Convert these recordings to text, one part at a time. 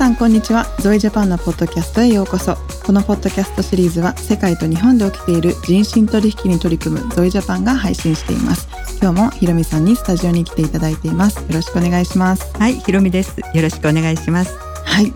さんこんにちは。ゾイジャパンのポッドキャストへようこそ。このポッドキャストシリーズは世界と日本で起きている人身取引に取り組むゾイジャパンが配信しています。今日もひろみさんにスタジオに来ていただいています。よろしくお願いします。はいひろみです。よろしくお願いします。はい。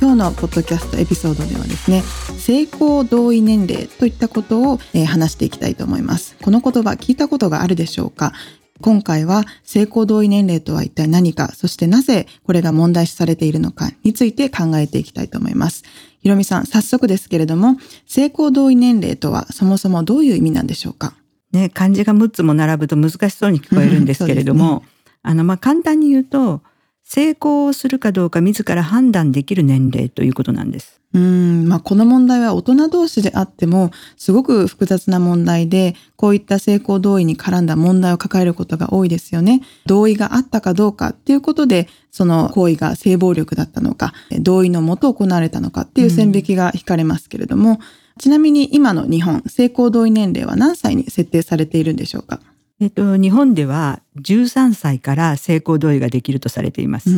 今日のポッドキャストエピソードではですね性交同意年齢といったことを、えー、話していきたいと思います。この言葉聞いたことがあるでしょうか？今回は性交同意年齢とは一体何か、そしてなぜこれが問題視されているのかについて考えていきたいと思います。ひろみさん、早速ですけれども、性交同意年齢とはそもそもどういう意味なんでしょうか？ね、漢字が6つも並ぶと難しそうに聞こえるんですけれども、ね、あの、まあ、簡単に言うと、成功をするかどうか自ら判断できる年齢ということなんです。うん、まあ、この問題は大人同士であってもすごく複雑な問題でこういった性交同意に絡んだ問題を抱えることが多いですよね。同意があったかどうかっていうことでその行為が性暴力だったのか同意のもと行われたのかっていう線引きが引かれますけれども、うん、ちなみに今の日本性交同意年齢は何歳に設定されているんでしょうか？えっと、日本では13歳から性交同意ができるとされています。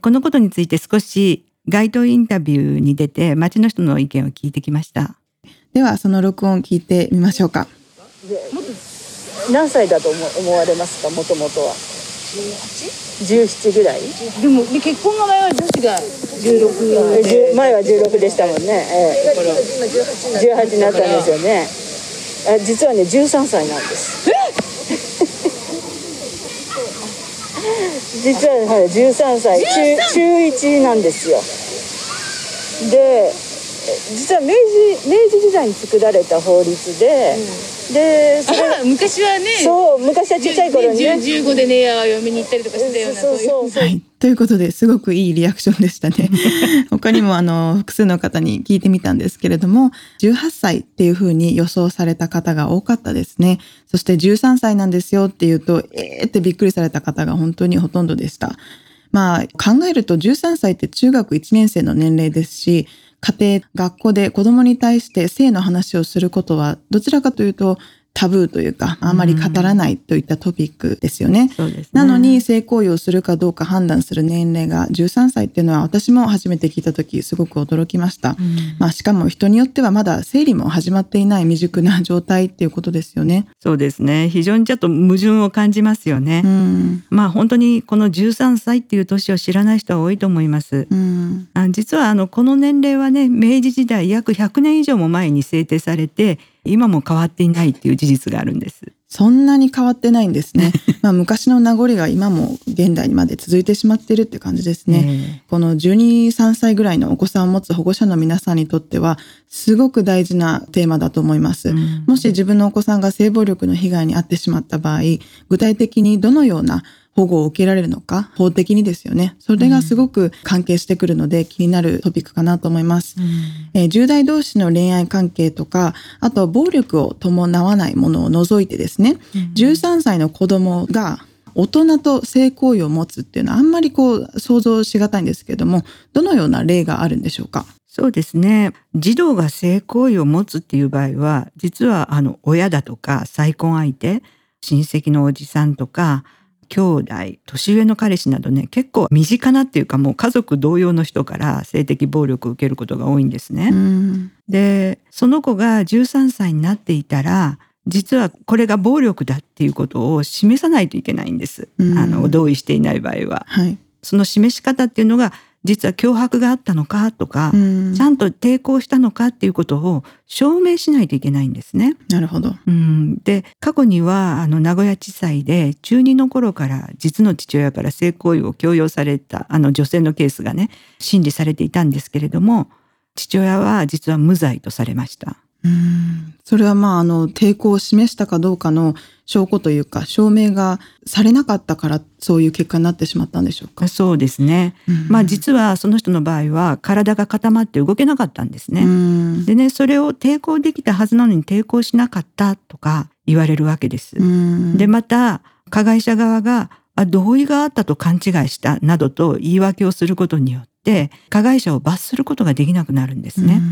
このことについて少し街頭インタビューに出て街の人の意見を聞いてきました。ではその録音を聞いてみましょうか。何歳だと思思われますか？もともとは。17ぐらい？でも結婚の前は女子が16前は16でしたもんね、ええ、18になったんですよね。あ実はね13歳なんです実は、はい、13歳中中1なんですよ。で実は明治明治時代に作られた法律で、うん、でそれ昔はねそう昔はちっちゃい頃にね。15でね嫁に行ったりとかしてたようなそうそうそう。はい。ということですごくいいリアクションでしたね。他にもあの複数の方に聞いてみたんですけれども18歳っていうふうに予想された方が多かったですね。そして13歳なんですよっていうとえーってびっくりされた方が本当にほとんどでした。まあ考えると13歳って中学1年生の年齢ですし家庭、学校で子供に対して性の話をすることは、どちらかというと、タブーというか、あまり語らないといったトピックですよね。うん、ねなのに、性行為をするかどうか判断する年齢が13歳っていうのは、私も初めて聞いた時、すごく驚きました。うん、まあ、しかも人によってはまだ生理も始まっていない未熟な状態っていうことですよね。そうですね。非常にちょっと矛盾を感じますよね。うん、まあ、本当にこの13歳っていう年を知らない人は多いと思います。うん、あ実は、あの、この年齢はね、明治時代約100年以上も前に制定されて、今も変わっていないっていう事実があるんです。そんなに変わってないんですね。まあ昔の名残が今も現代にまで続いてしまっているって感じですね。この12、3歳ぐらいのお子さんを持つ保護者の皆さんにとってはすごく大事なテーマだと思います。うん、もし自分のお子さんが性暴力の被害に遭ってしまった場合、具体的にどのような保護を受けられるのか、法的にですよね。それがすごく関係してくるので気になるトピックかなと思います。うん、えー、10代同士の恋愛関係とか、あと暴力を伴わないものを除いてですね、うん、13歳の子供が大人と性行為を持つっていうのはあんまりこう想像しがたいんですけれども、どのような例があるんでしょうか？そうですね。児童が性行為を持つっていう場合は、実はあの親だとか再婚相手、親戚のおじさんとか、兄弟、年上の彼氏などね、結構身近なっていうかもう家族同様の人から性的暴力を受けることが多いんですね。で、その子が13歳になっていたら、実はこれが暴力だっていうことを示さないといけないんです。あの同意していない場合は。はい、その示し方っていうのが実は脅迫があったのか？とか、うん、ちゃんと抵抗したのかっていうことを証明しないといけないんですね。なるほど。うん、で過去にはあの名古屋地裁で中2の頃から実の父親から性行為を強要されたあの女性のケースがね審理されていたんですけれども父親は実は無罪とされました。うん。それはまああの抵抗を示したかどうかの証拠というか証明がされなかったからそういう結果になってしまったんでしょうか？そうですね、まあ実はその人の場合は体が固まって動けなかったんですね。でねそれを抵抗できたはずなのに抵抗しなかったとか言われるわけです。でまた加害者側があ同意があったと勘違いしたなどと言い訳をすることによって加害者を罰することができなくなるんですね。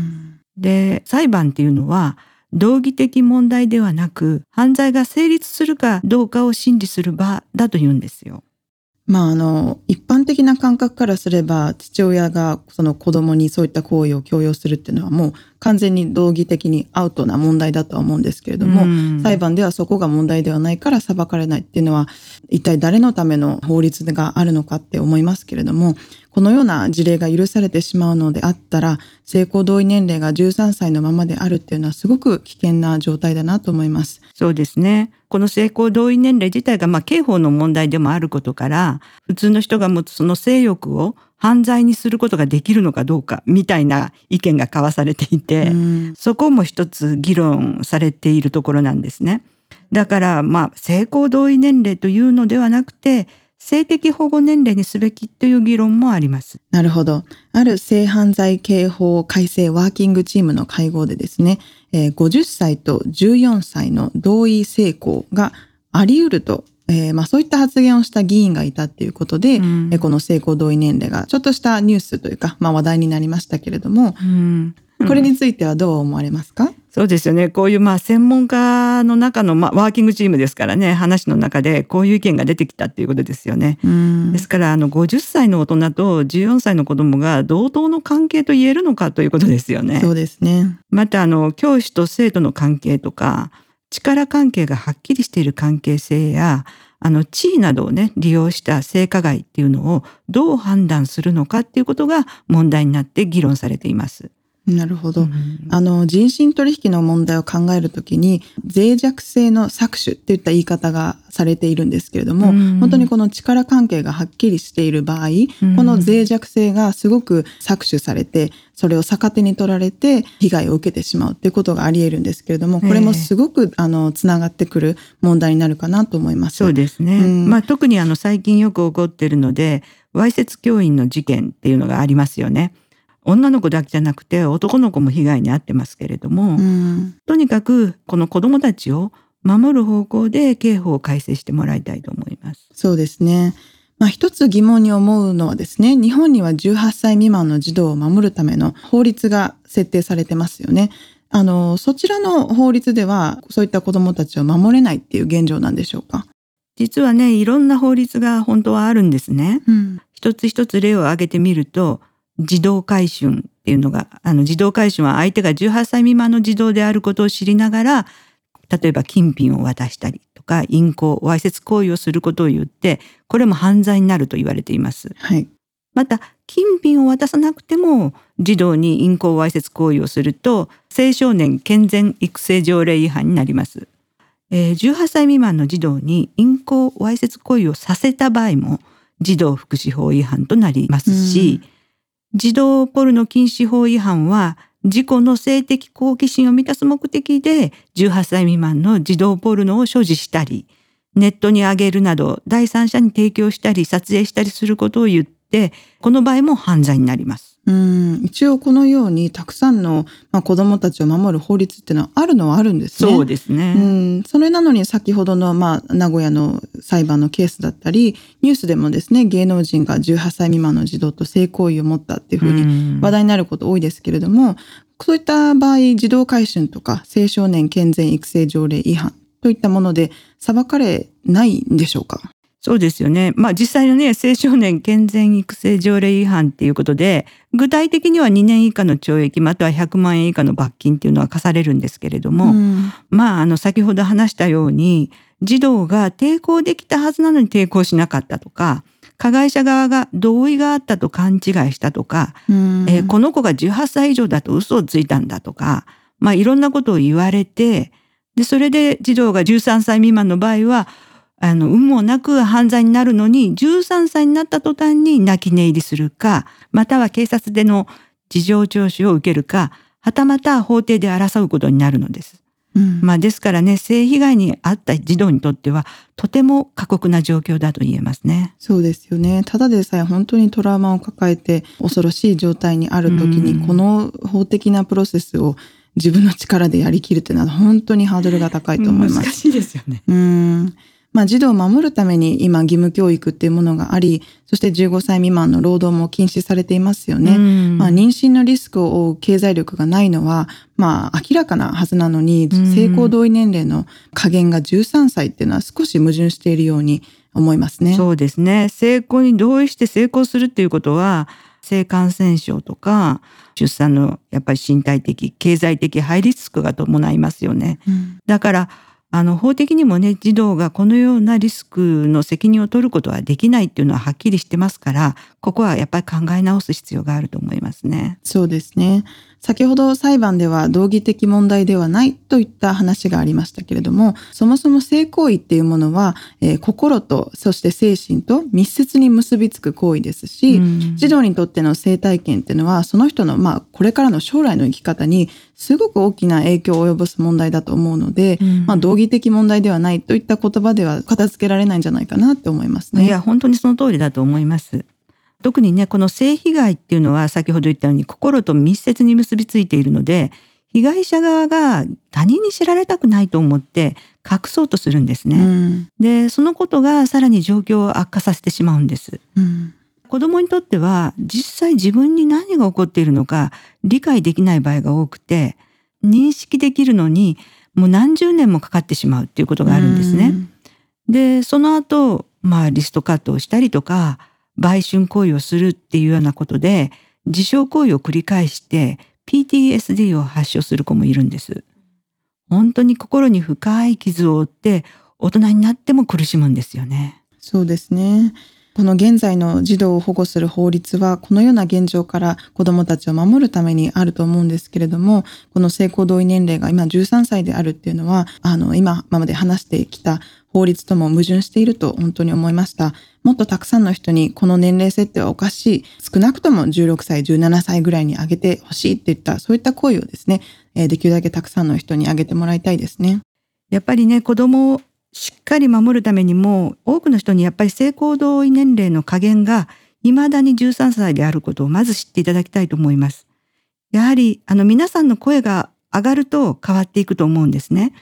で裁判っていうのは道義的問題ではなく犯罪が成立するかどうかを審理する場だと言うんですよ。まあ、あの、一般的な感覚からすれば、父親がその子供にそういった行為を強要するっていうのはもう完全に道義的にアウトな問題だとは思うんですけれども、うん裁判ではそこが問題ではないから裁かれないっていうのは、一体誰のための法律があるのかって思いますけれども、このような事例が許されてしまうのであったら、性交同意年齢が13歳のままであるっていうのはすごく危険な状態だなと思います。そうですね。この性交同意年齢自体がまあ刑法の問題でもあることから、普通の人が持つその性欲を犯罪にすることができるのかどうかみたいな意見が交わされていて、うんそこも一つ議論されているところなんですね。だからまあ性交同意年齢というのではなくて、性的保護年齢にすべきという議論もあります。なるほど。ある性犯罪刑法改正ワーキングチームの会合でですね、えー50歳と14歳の同意性交があり得ると、えーまあ、そういった発言をした議員がいたっていうことで、うん。えーこの性交同意年齢がちょっとしたニュースというか、まあ、話題になりましたけれども、うん。これについてはどう思われますか、そうですよね。こういうまあ専門家の中のまあワーキングチームですからね、話の中でこういう意見が出てきたっていうことですよね。うんですからあの50歳の大人と14歳の子供が同等の関係と言えるのかということですよねそ。うですね。またあの教師と生徒の関係とか力関係がはっきりしている関係性やあの地位などをね利用した性加害っていうのをどう判断するのかっていうことが問題になって議論されています。なるほど。うんあの人身取引の問題を考えるときに脆弱性の搾取っていった言い方がされているんですけれども、うん本当にこの力関係がはっきりしている場合、うんこの脆弱性がすごく搾取されてそれを逆手に取られて被害を受けてしまうっていうことがあり得るんですけれどもこれもすごくあのつながってくる問題になるかなと思います。そうですね。うんまあ特にあの最近よく起こっているので、わいせつ教員の事件っていうのがありますよね。女の子だけじゃなくて男の子も被害に遭ってますけれども、うんとにかくこの子供たちを守る方向で刑法を改正してもらいたいと思います。そうですね。まあ、一つ疑問に思うのはですね、日本には18歳未満の児童を守るための法律が設定されてますよね。あの、そちらの法律では、そういった子供たちを守れないっていう現状なんでしょうか？実はね、いろんな法律が本当はあるんですね。うん。一つ一つ例を挙げてみると、児童回春っていうのが、あの児童回春は相手が18歳未満の児童であることを知りながら、例えば金品を渡したりとか、淫行、わいせつ行為をすることを言って、これも犯罪になると言われています。はい。また、金品を渡さなくても、児童に淫行わいせつ行為をすると、青少年健全育成条例違反になります。えー18歳未満の児童に淫行わいせつ行為をさせた場合も、児童福祉法違反となりますし、児童ポルノ禁止法違反は、自己の性的好奇心を満たす目的で、18歳未満の児童ポルノを所持したり、ネットに上げるなど、第三者に提供したり、撮影したりすることを言って、この場合も犯罪になります。うん。一応このようにたくさんの、まあ、子供たちを守る法律っていうのはあるのはあるんですね。そうですね。うん、それなのに先ほどの、まあ、名古屋の裁判のケースだったり、ニュースでもですね、芸能人が18歳未満の児童と性行為を持ったっていうふうにうん話題になること多いですけれども、そういった場合、児童回春とか青少年健全育成条例違反といったもので裁かれないんでしょうか？そうですよね。まあ実際のね、青少年健全育成条例違反っていうことで、具体的には2年以下の懲役または100万円以下の罰金っていうのは課されるんですけれども、うんまああの先ほど話したように、児童が抵抗できたはずなのに抵抗しなかったとか、加害者側が同意があったと勘違いしたとか、うんえーこの子が18歳以上だと嘘をついたんだとか、まあいろんなことを言われて、で、それで児童が13歳未満の場合は、あの、運もなく犯罪になるのに、13歳になった途端に泣き寝入りするか、または警察での事情聴取を受けるか、はたまた法廷で争うことになるのです。うんまあですからね、性被害に遭った児童にとっては、とても過酷な状況だと言えますね。そうですよね。ただでさえ本当にトラウマを抱えて恐ろしい状態にある時に、うんこの法的なプロセスを自分の力でやりきるっていうのは本当にハードルが高いと思います。難しいですよね。うん。まあ、児童を守るために今義務教育っていうものがあり、そして15歳未満の労働も禁止されていますよね。うんまあ、妊娠のリスクを負う経済力がないのは、まあ、明らかなはずなのに、うん性交同意年齢の加減が13歳っていうのは少し矛盾しているように思いますね。そうですね。成功に同意して成功するっていうことは、性感染症とか、出産のやっぱり身体的、経済的ハイリスクが伴いますよね。うんだから、あの、法的にもね、児童がこのようなリスクの責任を取ることはできないっていうのははっきりしてますから、ここはやっぱり考え直す必要があると思いますね。そうですね。先ほど裁判では道義的問題ではないといった話がありましたけれども、そもそも性行為っていうものは、えー心とそして精神と密接に結びつく行為ですし、うん児童にとっての性体験っていうのは、その人のまあこれからの将来の生き方にすごく大きな影響を及ぼす問題だと思うので、うんまあ道義的問題ではないといった言葉では片付けられないんじゃないかなって思いますね。いや、本当にその通りだと思います。特にね、この性被害っていうのは先ほど言ったように心と密接に結びついているので、被害者側が他人に知られたくないと思って隠そうとするんですね。うんで、そのことがさらに状況を悪化させてしまうんです。うん子供にとっては実際自分に何が起こっているのか理解できない場合が多くて、認識できるのにもう何十年もかかってしまうっていうことがあるんですね。で、その後、まあリストカットをしたりとか、売春行為をするっていうようなことで、自傷行為を繰り返して PTSD を発症する子もいるんです。本当に心に深い傷を負って、大人になっても苦しむんですよね。そうですね。この現在の児童を保護する法律は、このような現状から子どもたちを守るためにあると思うんですけれども、この性交同意年齢が今13歳であるっていうのは、あの、今まで話してきた法律とも矛盾していると本当に思いました。もっとたくさんの人にこの年齢設定はおかしい。少なくとも16歳、17歳ぐらいに上げてほしいっていった、そういった行為をですね、できるだけたくさんの人に上げてもらいたいですね。やっぱりね、子供をしっかり守るためにも、多くの人にやっぱり性行同意年齢の加減が未だに13歳であることをまず知っていただきたいと思います。やはり、あの皆さんの声が上がると変わっていくと思うんですね。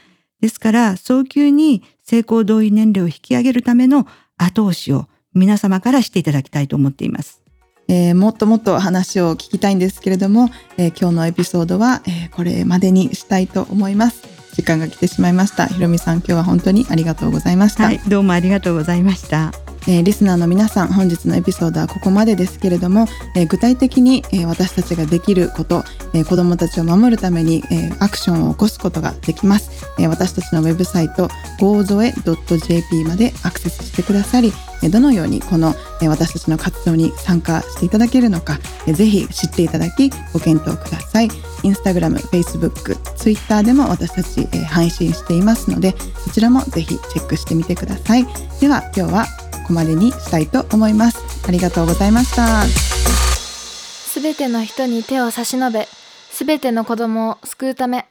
ですから、早急に性行同意年齢を引き上げるための後押しを皆様からしていただきたいと思っています。えーもっともっと話を聞きたいんですけれども、えー今日のエピソードは、えーこれまでにしたいと思います。時間が来てしまいました。ひろみさん、今日は本当にありがとうございました。はい、どうもありがとうございました。えーリスナーの皆さん、本日のエピソードはここまでですけれども、えー具体的に、えー私たちができること、えー子どもたちを守るために、えーアクションを起こすことができます。えー私たちのウェブサイト gozoe.jp までアクセスしてくださり、どのようにこの、私たちの活動に参加していただけるのか、ぜひ知っていただきご検討ください。インスタグラム、フェイスブック、ツイッターでも私たち、配信していますので、そちらもぜひチェックしてみてください。では今日はこまでにしたいと思います。ありがとうございました。すべての人に手を差し伸べ、すべての子供を救うため。